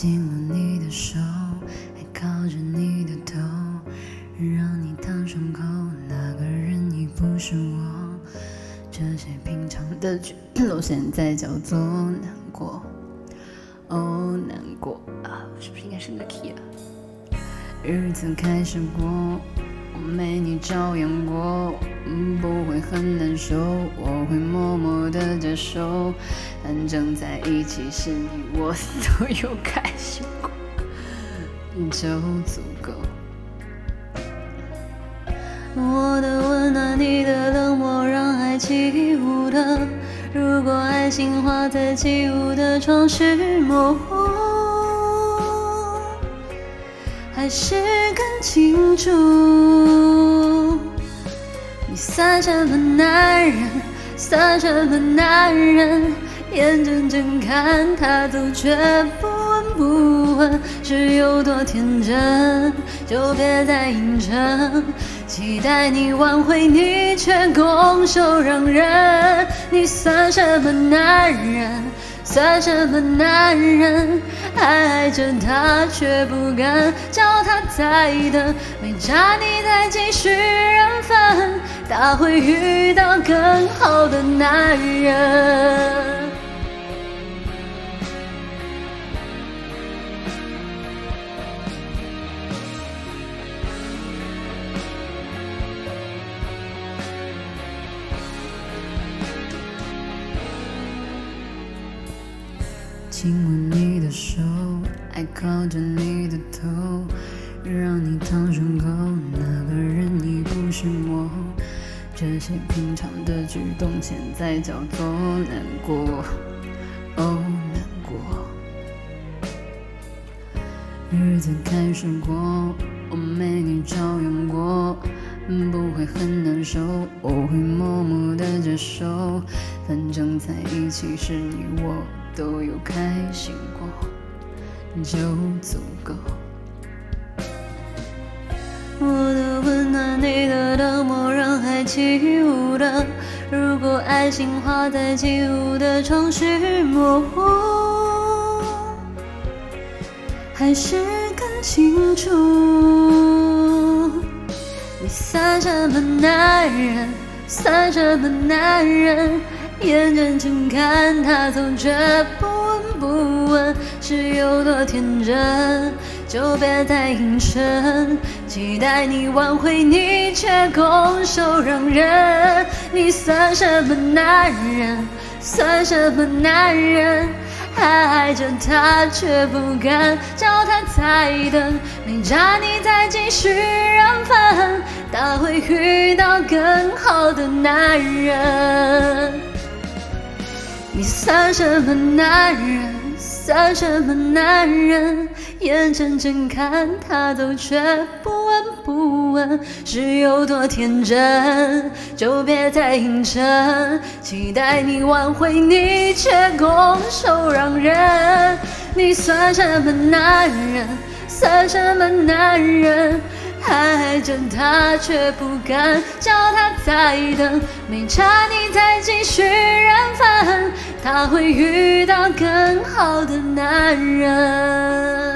紧握你的手，还靠着你的头，让你烫伤口，那个人已不是我。这些平常的举动，现在叫做难过。哦，难过啊，是不是应该升个 key 啊？日子开始过，没你照样过，不会很难受，我会默默的接受，反正在一起是你我都有开心过，就足够。我的温暖，你的冷漠，让爱起舞的。如果爱情画在起舞的窗是模糊，还是更清楚？算什么男人？算什么男人？眼睁睁看他走，却不闻不问，是有多天真？就别再硬撑。期待你挽回，你却拱手让人。你算什么男人？算什么男人？爱着她却不敢叫她再等，没差你再继续缘分，她会遇到更好的男人。亲吻你的手，爱靠着你的头，让你烫伤口，那个人已不是我。这些平常的举动，现在叫做难过，哦，难过。日子开始过，我没你照样过，不会很难受，我会默默的接受，反正在一起是你我。都有开心过，就足够。我的温暖，你的冷漠，让爱起舞的。如果爱情画在起舞的窗是模糊，还是更清楚？你算什么男人？算什么男人？眼睁睁看他走，却不闻不问，是有多天真？就别再硬撑。期待你挽回，你却拱手让人。你算什么男人？算什么男人？还爱着他却不敢叫他再等，没差你再继续缘分，他会遇到更好的男人。你算什么男人？算什么男人？眼睁睁看他走，却不闻不问，是有多天真？就别再硬撑。期待你挽回，你却拱手让人。你算什么男人？算什么男人？爱着他却不敢叫他再等，没差你再继续缘分，他会遇到更好的男人。